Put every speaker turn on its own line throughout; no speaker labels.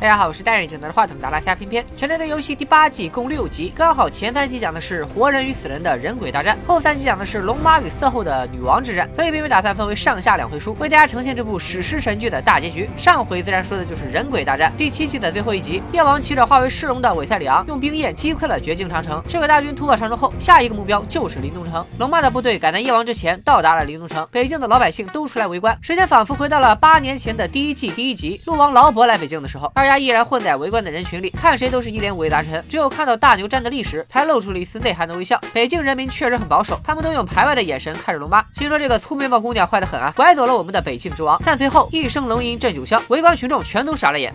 大家好，我是戴眼镜拿着话筒的阿拉斯加偏偏。《全能的游戏》第八季共六集，刚好前三集讲的是活人与死人的人鬼大战，后三集讲的是龙妈与色后的女王之战。所以偏偏打算分为上下两回书，为大家呈现这部史诗神剧的大结局。上回自然说的就是人鬼大战，第七季的最后一集，夜王骑着化为狮龙的韦赛里昂，用冰焰击溃了绝境长城。赤鬼大军突破长城后，下一个目标就是临冬城。龙妈的部队赶在夜王之前到达了临冬城，北境的老百姓都出来围观。时间仿佛回到了八年前的第一季第一集，鹿王劳勃来北京的时候，二家依然混在围。观的人群里，看谁都是一脸五味杂陈，只有看到大牛站的历史，才露出了一丝内涵的微笑。北京人民确实很保守，他们都用排外的眼神看着龙妈。听说这个粗眉毛姑娘坏得很啊，拐走了我们的北境之王。但随后一声龙吟震九霄，围观群众全都傻了眼。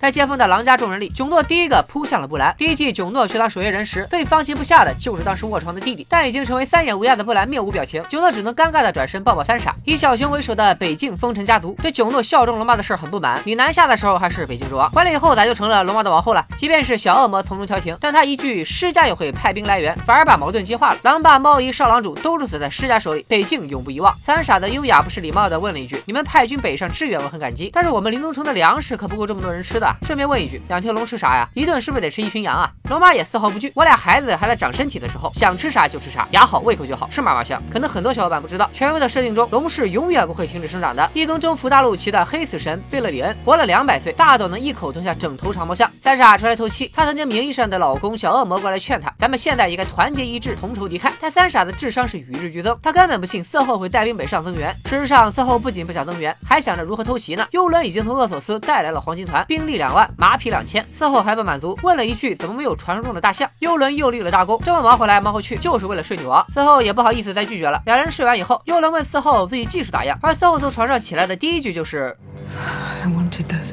在接风的狼家众人里，囧诺第一个扑向了布兰。第一季囧诺去当守夜人时，最放心不下的就是当时卧床的弟弟。但已经成为三眼乌鸦的布兰面无表情，囧诺只能尴尬的转身抱抱三傻。以小熊为首的北境风尘家族对囧诺效忠龙妈的事很不满。你南下的时候还是北境之王，回来以后咋就成了龙妈的王后了？即便是小恶魔从中调停，但他一句施家也会派兵来援，反而把矛盾激化了。狼爸、猫姨、少狼主都是死在施家手里，北境永不遗忘。三傻的优雅不失礼貌的问了一句：“你们派军北上支援，我很感激，但是我们临冬城的粮食可不够这么多人吃的。”顺便问一句。两条龙吃啥呀？一顿是不是得吃一群羊啊？龙妈也丝毫不惧。我俩孩子还在长身体的时候，想吃啥就吃啥，牙好胃口就好，吃嘛嘛香。可能很多小伙伴不知道，权威的设定中，龙是永远不会停止生长的。一更征服大陆旗的黑死神贝勒里恩活了两百岁，大到能一口吞下整头长毛象。三傻出来透气，他曾经名义上的老公小恶魔过来劝他，咱们现在应该团结一致，同仇敌忾。但三傻的智商是与日俱增，他根本不信色后会带兵北上增援。事实上，色后不仅不想增援，还想着如何偷袭呢。幽伦已经从厄索斯带来了黄金团，兵力两万，马匹两。千，四后还不满足，问了一句：“怎么没有传说中的大象？”幽伦又立了大功，这么忙回来忙回去，就是为了睡女王。四后也不好意思再拒绝了。两人睡完以后，幽伦问四后自己技术咋样，而四后从床上起来的第一句就是：“I wanted those。”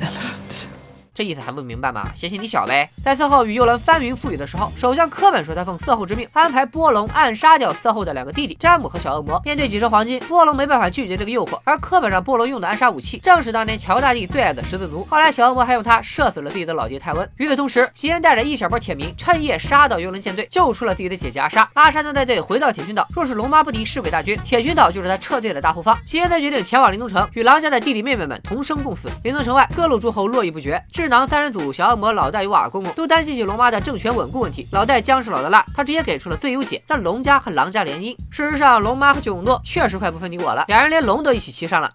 这意思还不明白吗？嫌弃你小呗。在色后与幽伦翻云覆雨的时候，首相柯本说他奉色后之命安排波隆暗杀掉色后的两个弟弟詹姆和小恶魔。面对几车黄金，波隆没办法拒绝这个诱惑。而柯本让波隆用的暗杀武器，正是当年乔大帝最爱的十字弩。后来小恶魔还用它射死了自己的老爹泰温。与此同时，吉恩带着一小波铁民趁夜杀到幽伦舰队，救出了自己的姐姐阿莎。阿莎将带队回到铁群岛，若是龙妈不敌侍鬼大军，铁群岛就是他撤退的大后方。吉恩则决定前往临冬城，与狼家的弟弟妹妹们同生共死。临冬城外，各路诸侯络绎不绝，至智囊三人组小。恶魔老戴与瓦公公都担心起龙妈的政权稳固问题。老戴姜是老的辣，他直接给出了最优解，让龙家和狼家联姻。事实上，龙妈和囧诺确实快不分你我了，两人连龙都一起骑上了。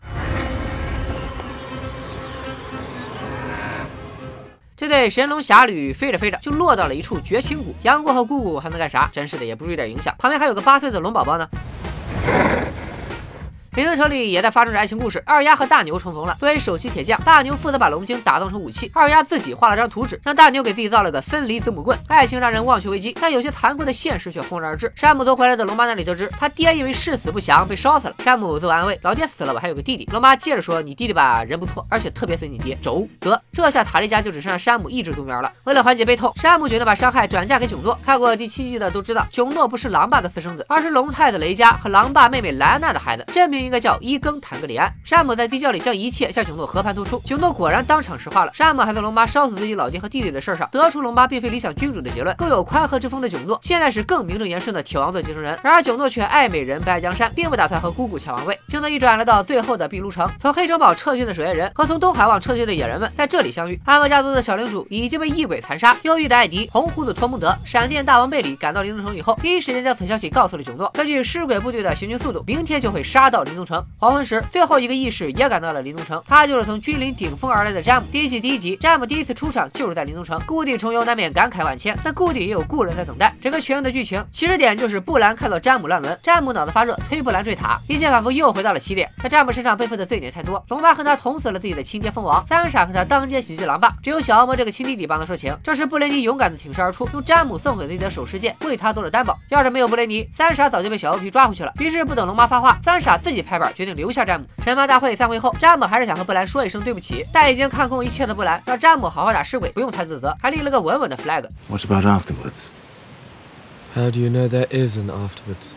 这对神龙侠侣飞着飞着就落到了一处绝情谷。杨过和姑姑还能干啥？真是的，也不注意点影响。旁边还有个八岁的龙宝宝呢。临冬城里也在发生着爱情故事。二丫和大牛重逢了。作为首席铁匠，大牛负责把龙晶打造成武器。二丫自己画了张图纸，让大牛给自己造了个分离子母棍。爱情让人忘却危机，但有些残酷的现实却轰然而至。山姆从回来的龙妈那里得知，他爹因为誓死不降被烧死了。山姆自我安慰：“老爹死了，我还有个弟弟。”龙妈接着说：“你弟弟吧，人不错，而且特别随你爹。”轴得，这下塔利家就只剩下山姆一只独苗了。为了缓解悲痛，山姆决定把伤害转嫁给囧诺。看过第七季的都知道，囧诺不是狼爸的私生子，而是龙太子雷家和狼爸妹妹莱安娜的孩子，这名应该叫伊更。坦格里安，山姆在地窖里将一切向囧诺和盘托出，囧诺果然当场石化了。山姆还在龙妈烧死自己老爹和弟弟的事上，得出龙妈并非理想君主的结论。更有宽和之风的囧诺，现在是更名正言顺的铁王座继承人。然而囧诺却爱美人不爱江山，并不打算和姑姑抢王位。镜头一转，来到最后的碧炉城，从黑城堡撤军的守夜人和从东海望撤退的野人们在这里相遇。安沃家族的小领主已经被异鬼残杀，忧郁的艾迪、红胡子托蒙德、闪电大王贝里赶到临冬城以后，第一时间将此消息告诉了囧诺。根据尸鬼部队的行军速度，明天就会杀到林东城。黄昏时，最后一个意识也赶到了林东城，他就是从君临顶峰而来的詹姆。第一季第一集，詹姆第一次出场就是在林东城，故地重游难免感慨万千，但故地也有故人在等待。整个全的剧情起始点就是布兰看到詹姆乱伦，詹姆脑子发热推布兰坠塔，一切仿佛又回到了起点。但詹姆身上背负的罪孽太多，龙妈和他捅死了自己的亲爹蜂王，三傻和他当街袭击狼爸，只有小恶魔这个亲弟弟帮他说情。这时布雷尼勇敢的挺身而出，用詹姆送给自己的首饰剑为他做了担保。要是没有布雷尼，三傻早就被小欧皮抓回去了。于是不等龙妈发话，三傻自己拍板决定留下詹姆。神罚大会散会后，詹姆。还是想和布兰说一声对不起，但已经看空一切的布兰让詹姆好好打尸鬼，不用太自责，还立了个稳稳的 flag。
What about afterwards?
How do you know there is an afterwards?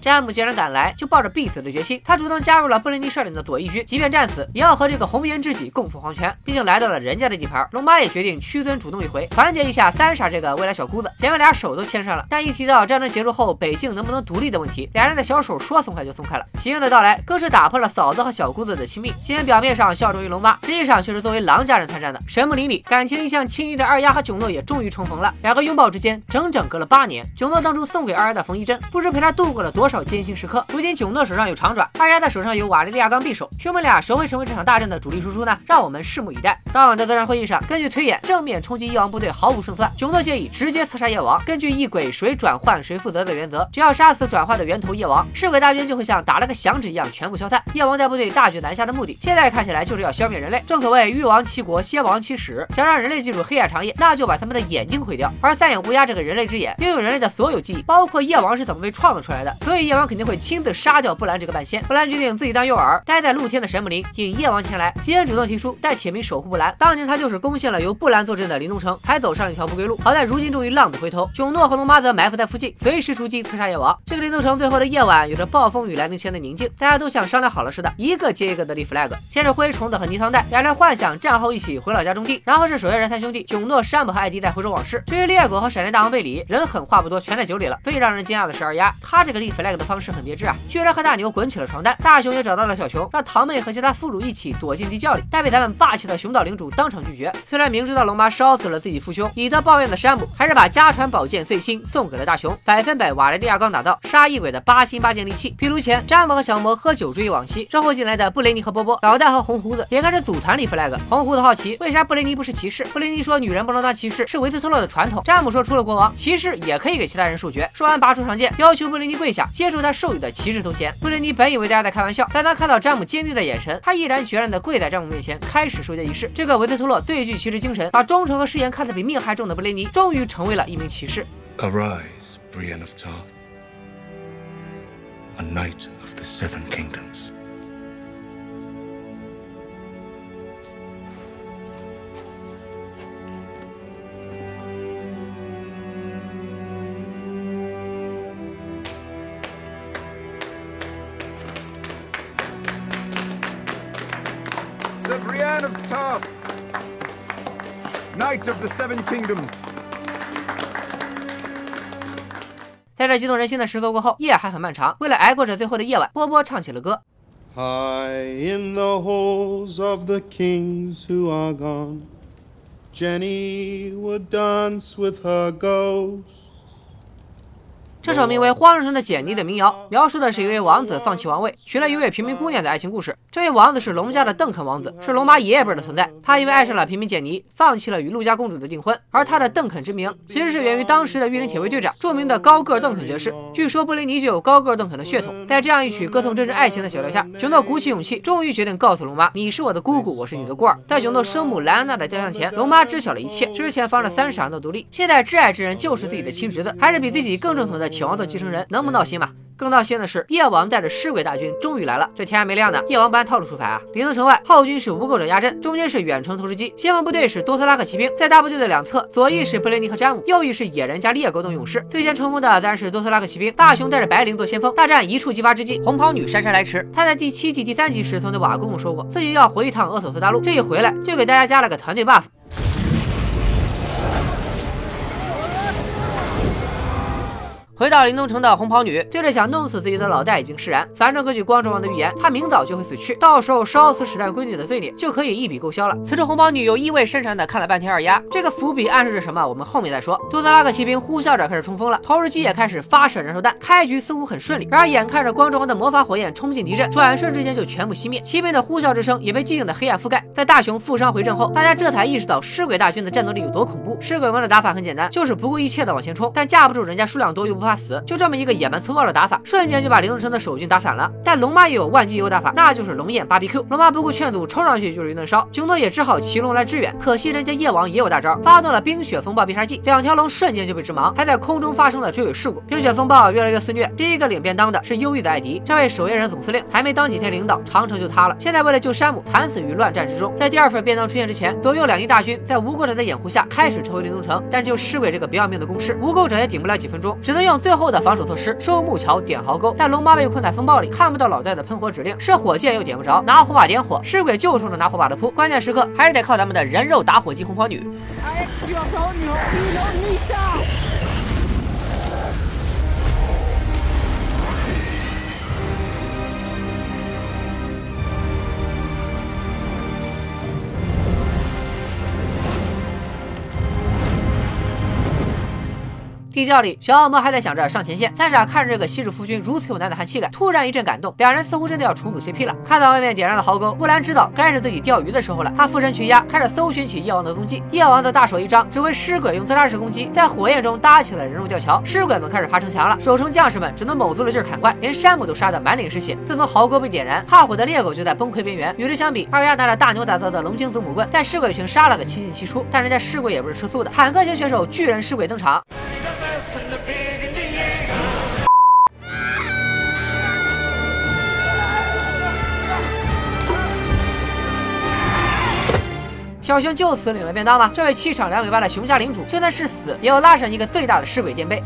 詹姆既然敢来，就抱着必死的决心。他主动加入了布雷尼率领的左翼军，即便战死，也要和这个红颜知己共赴黄泉。毕竟来到了人家的地盘，龙妈也决定屈尊主动一回，团结一下三傻这个未来小姑子。姐妹俩手都牵上了，但一提到战争结束后北境能不能独立的问题，俩人的小手说松开就松开了。喜英的到来更是打破了嫂子和小姑子的亲密。虽然表面上效忠于龙妈，实际上却是作为狼家人参战的。神木林里，感情一向亲昵的二丫和囧诺也终于重逢了。两个拥抱之间，整整隔了八年。囧诺当初送给二丫的缝衣针，不知陪她度过了多少艰辛时刻。如今囧诺手上有长爪，二丫的手上有瓦利利亚钢匕首，兄妹俩谁会成为这场大战的主力输出呢？让我们拭目以待。当晚的作战会议上，根据推演，正面冲击夜王部队毫无胜算。囧诺建议直接刺杀夜王，根据一鬼谁转换谁负责的原则，只要杀死转化的源头夜王，尸鬼大军就会像打了个响指一样全部消散。夜王带部队大举南下的目的，现在看起来就是要消灭人类。正所谓欲亡其国，先亡其始。想让人类记住黑暗长夜，那就把他们的眼睛毁掉。而三眼乌鸦这个人类之眼，拥有人类的所有记忆，包括夜王是怎么被创造出来的。所以夜王肯定会亲自杀掉布兰这个半仙。布兰决定自己当诱饵，待在露天的神木林，引夜王前来。吉恩主动提出带铁兵守护布兰。当年他就是攻陷了由布兰坐镇的林东城，才走上了一条不归路。好在如今终于浪子回头，囧诺和龙妈则埋伏在附近，随时出击刺杀夜王。这个林东城最后的夜晚，有着暴风雨来临前的宁静，大家都像商量好了似的，一个接一个的立 flag。先是灰虫子和泥汤带，两人幻想战后一起回老家种地，然后是守夜人三兄弟囧诺、山姆和艾迪在回首往事。至于猎狗和闪电大王贝里，人狠话不多，全在酒里了。最让人惊讶的是二丫，他这个立 flag 的方式很别致啊，居然和大牛滚起了床单。大雄也找到了小熊，让堂妹和其他副主一起躲进地窖里，但被咱们霸气的熊岛领主当场拒绝。虽然明知道龙妈烧死了自己父兄，以德报怨的山姆还是把家传宝剑碎星送给了大雄，百分百瓦雷利亚钢打造，杀异鬼的八星八剑利器。壁炉前，詹姆和小魔喝酒追忆往昔，之后进来的布雷尼和波波，老戴和红胡子也开始组团立 flag。红胡子好奇为啥布雷尼不是骑士，布雷尼说女人不能当骑士是维斯特洛的传统。詹姆说除了国王，骑士也可以给其他人授爵。说完拔出长剑，要求布雷尼跪下接受他授予的骑士头衔。布雷尼本以为大家在开玩笑，但他看到詹姆坚定的眼神，他毅然决然地跪在詹姆面前，开始授阶仪式。这个维斯特洛最具骑士精神，把忠诚和誓言看得比命还重的布雷尼，终于成为了一名骑士。
Arise, Brienne of Tarth, a night of the Seven Kingdoms.
Sir Brienne of Tarth, Knight of the Seven Kingdoms.
在这激动人心的时刻过后，夜还很漫长。为了挨过这最后的夜晚，波波唱起了歌。
High in the halls of the kings who are gone, Jenny would dance with her ghost.
这首名为《荒人城的简妮》的民谣，描述的是一位王子放弃王位，娶了一位平民姑娘的爱情故事。这位王子是龙家的邓肯王子，是龙妈爷爷辈的存在。他因为爱上了平民简妮，放弃了与陆家公主的订婚。而他的邓肯之名，其实是源于当时的御林铁卫队长，著名的高个邓肯爵士。据说布雷尼就有高个邓肯的血统。在这样一曲歌颂真挚爱情的小调下，囧诺鼓起勇气，终于决定告诉龙妈：“你是我的姑姑，我是你的孤儿。”在囧诺生母莱安娜的雕像前，龙妈知晓了一切。之前放着三傻闹独立，现在挚爱之人就是自己的亲侄子，还是比自己更正统的铁王座继承人，能不闹心吗？更闹心的是，夜王带着尸鬼大军终于来了。这天还没亮呢，夜王不按套路出牌啊！灵东城外，后军是无垢者压阵，中间是远程投石机，先锋部队是多特拉克骑兵，在大部队的两侧，左翼是布雷尼和詹姆，右翼是野人加猎狗等勇士。最先冲锋的当然是多特拉克骑兵，大雄带着白灵做先锋。大战一触即发之际，红袍女姗姗来迟。她在第七季第三集时曾对瓦公公说过，自己要回一趟厄索斯大陆，这一回来就给大家加了个团队 buff。回到林东城的红袍女，对着想弄死自己的老戴已经释然。反正根据光之王的预言，他明早就会死去，到时候烧死史代闺女的罪孽就可以一笔勾销了。此时红袍女又意味深长的看了半天二丫，这个伏笔暗示着什么？我们后面再说。多特拉克骑兵呼啸着开始冲锋了，投石机也开始发射燃烧弹，开局似乎很顺利。然而眼看着光之王的魔法火焰冲进敌阵，转瞬之间就全部熄灭，骑兵的呼啸之声也被寂静的黑暗覆盖。在大雄负伤回阵后，大家这才意识到尸鬼大军的战斗力有多恐怖。尸鬼王的打法很简单，就是不顾一切的往前冲，但架不住人家数量多又不怕死，就这么一个野蛮粗暴的打法，瞬间就把灵东城的守军打散了。但龙妈也有万金油打法，那就是龙焰芭比 Q。龙妈不顾劝阻，冲上去就是一顿烧。熊诺也只好骑龙来支援，可惜人家夜王也有大招，发动了冰雪风暴必杀技，两条龙瞬间就被致盲，还在空中发生了追尾事故。冰雪风暴越来越肆虐，第一个领便当的是忧郁的艾迪，这位守夜人总司令还没当几天领导，长城就塌了。现在为了救山姆，惨死于乱战之中。在第二份便当出现之前，左右两翼大军在无垢者的掩护下开始撤回灵东城，但就尸鬼这个不要命的攻势，无垢者也顶不了几分钟，只能用最后的防守措施：收木桥、点壕沟。但龙妈被困在风暴里，看不到老戴的喷火指令，射火箭又点不着，拿火把点火，尸鬼就冲着拿火把的扑。关键时刻还是得靠咱们的人肉打火机红袍女。地窖里，小恶魔还在想着上前线。三傻看着这个昔日夫君如此有男子汉气概，突然一阵感动，两人似乎真的要重组 CP 了。看到外面点燃了壕沟，布兰知道该是自己钓鱼的时候了。他附身群鸦，开始搜寻起夜王的踪迹。夜王的大手一张，指挥尸鬼用自杀式攻击，在火焰中搭起了人肉吊桥。尸鬼们开始爬城墙了，守城将士们只能卯足了劲砍怪，连山姆都杀得满脸是血。自从壕沟被点燃，怕火的猎狗就在崩溃边缘。与之相比，二丫拿着大牛打造的龙精子母棍，在尸鬼群杀了个七进七出。但人家尸鬼也不是吃素的，坦克型选手巨人尸鬼登场。小熊就此领了便当吗？这位气场两米八的熊家领主，就算是死，也要拉上一个最大的尸鬼垫背。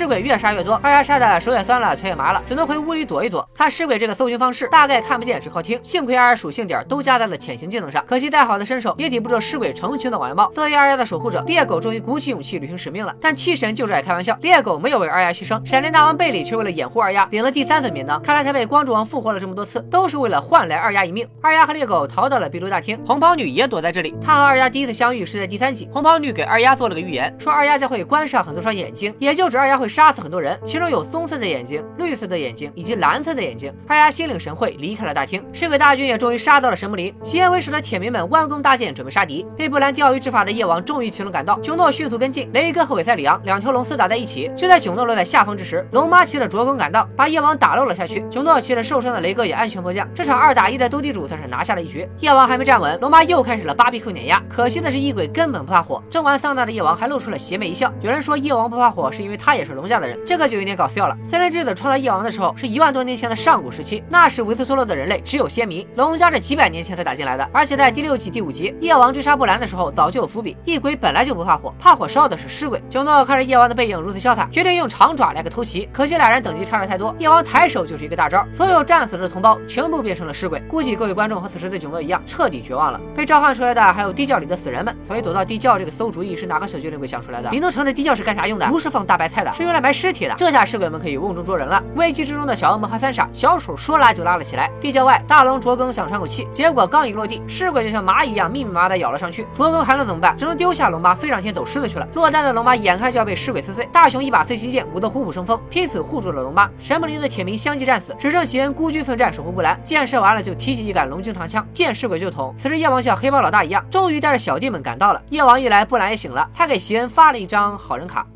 尸鬼越杀越多，二丫杀的手也酸了，腿也麻了，只能回屋里躲一躲。看尸鬼这个搜寻方式，大概看不见，只靠听。幸亏二丫属性点都加在了潜行技能上，可惜再好的身手也抵不住尸鬼成群的往外冒。作为二丫的守护者，猎狗终于鼓起勇气履行使命了。但气神就是爱开玩笑，猎狗没有为二丫牺牲，闪电大王贝里却为了掩护二丫领了第三份便当。看来他被光之王复活了这么多次，都是为了换来二丫一命。二丫和猎狗逃到了壁炉大厅，红袍女也躲在这里。她和二丫第一次相遇是在第三集，红袍女给二丫做了个预言，说二丫将会关上很多双眼睛，也就指二丫会杀死很多人。其中有棕色的眼睛、绿色的眼睛以及蓝色的眼睛。二丫心领神会，离开了大厅。尸鬼大军也终于杀到了神木林。吸烟为首的铁民们弯弓搭箭，准备杀敌。被布兰钓鱼执法的夜王终于骑龙赶到，囧诺迅速跟进。雷哥和韦塞里昂两条龙厮打在一起。就在囧诺落在下风之时，龙妈骑着卓弓赶到，把夜王打漏了下去。囧诺骑着受伤的雷哥也安全迫降。这场二打一的斗地主算是拿下了一局。夜王还没站稳，龙妈又开始了芭比 Q 碾压。可惜的是，异鬼根本不怕火。正完桑拿的夜王还露出了邪魅一笑。有人说夜王不怕火是因为他也是龙龙家的人，这个就有点搞笑了。森林之子创造夜王的时候是一万多年前的上古时期，那时维斯托洛的人类只有先民，龙家是几百年前才打进来的。而且在第六季第五集，夜王追杀布兰的时候早就有伏笔，异鬼本来就不怕火，怕火烧的是尸鬼。九诺看着夜王的背影如此潇洒，决定用长爪来个偷袭。可惜俩人等级差的太多，夜王抬手就是一个大招，所有战死的同胞全部变成了尸鬼。估计各位观众和此时的九诺一样，彻底绝望了。被召唤出来的还有地窖里的死人们，所以躲到地窖这个馊主意是哪个小精灵鬼想出来的？灵动城的地窖是干啥用的？不是放大白菜的，是用来埋尸体的。这下尸鬼们可以瓮中捉人了。危机之中的小恶魔和三傻，小丑说拉就拉了起来。地窖外，大龙卓更想喘口气，结果刚一落地，尸鬼就像蚂蚁一样密密麻麻的咬了上去。卓更还能怎么办？只能丢下龙妈飞上天抖狮子去了。落单的龙妈眼看就要被尸鬼撕碎，大雄一把碎心剑舞得虎虎生风，拼死护住了龙妈。神木林的铁民相继战死，只剩喜恩孤军奋战守护布兰。箭射完了就提起一杆龙精长枪，见尸鬼就捅。此时夜王像黑帮老大一样，终于带着小弟们赶到了。夜王一来，布兰也醒了，他给喜恩发了一张好人卡。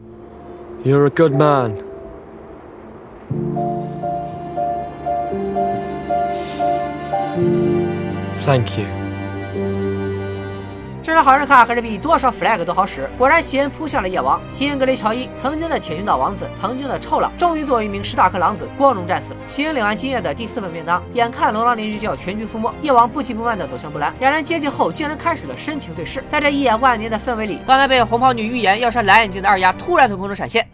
You're a good man. Thank you.
这张好人卡还是比多少 flag 都好使。果然，席恩扑向了夜王。席恩格雷乔伊，曾经的铁军岛王子，曾经的臭狼，终于作为一名史塔克狼子光荣战死。席恩领完今夜的第四份便当，眼看龙狼邻居就要全军覆没，夜王不急不慢地走向布兰。两人接近后，竟然开始了深情对视。在这一眼万年的氛围里，刚才被红袍女预言要扇蓝眼睛的二丫，突然从空中闪现。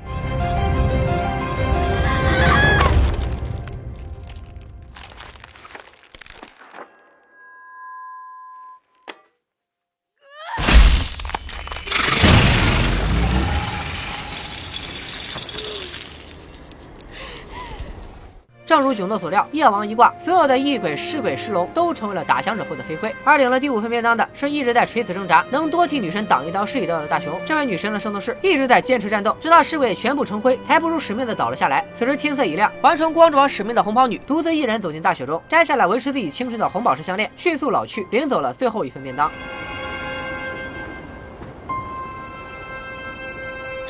正如囧诺所料，夜王一挂，所有的异鬼、尸鬼、尸龙都成为了打响指后的飞灰。而领了第五份便当的是一直在垂死挣扎，能多替女神挡一刀是一刀的大雄。这位女神的圣斗士一直在坚持战斗，直到尸鬼全部成灰，才不辱使命的倒了下来。此时天色已亮，完成光之王使命的红袍女独自一人走进大雪中，摘下了维持自己青春的红宝石项链，迅速老去，领走了最后一份便当。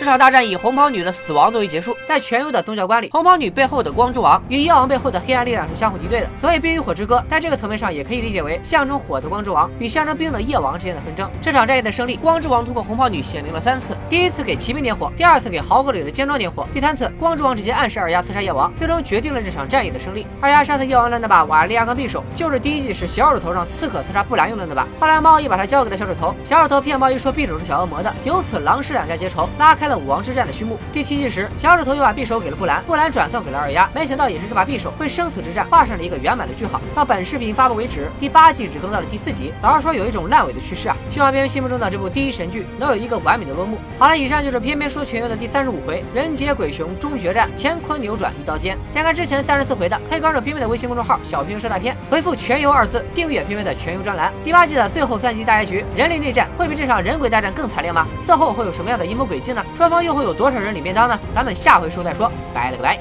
这场大战以红袍女的死亡作为结束。在全游的宗教观里，红袍女背后的光之王与夜王背后的黑暗力量是相互敌对的，所以《冰与火之歌》在这个层面上也可以理解为象征火。的光之王与象征冰的夜王之间的纷争。这场战役的胜利，光之王通过红袍女显灵了三次：第一次给骑兵点火，第二次给壕沟里的尖桩点火，第三次光之王直接暗示二丫刺杀夜王，最终决定了这场战役的胜利。二丫杀死夜王的那把瓦利亚钢匕首，就是第一季时小指头上刺客刺杀布兰用的那把。后来猫亦把它交给了小指头，小指头骗猫亦说匕首是小恶魔的，由此狼氏两家结仇，拉开了武王之战的序幕。第七季时，小指头又把匕首给了布兰，布兰转送给了二丫，没想到也是这把匕首为生死之战画上了一个圆满的句号。到本视频发布为止，第八季只更到了第四集，老实说有一种烂尾的趋势啊！希望边边心目中的这部第一神剧能有一个完美的落幕。好了，以上就是偏偏说全游的第三十五回人杰鬼雄终决战，乾坤扭转一刀间。想看之前三十四回的，可以关注偏偏的微信公众号小偏说大片，回复全游二字订阅偏偏的全游专栏。第八季的最后三集大结局，人类内战会比这场人鬼大战更惨烈吗？色后会有什么样的阴谋诡计呢？双方又会有多少人领便当呢？咱们下回书再说，拜了个拜。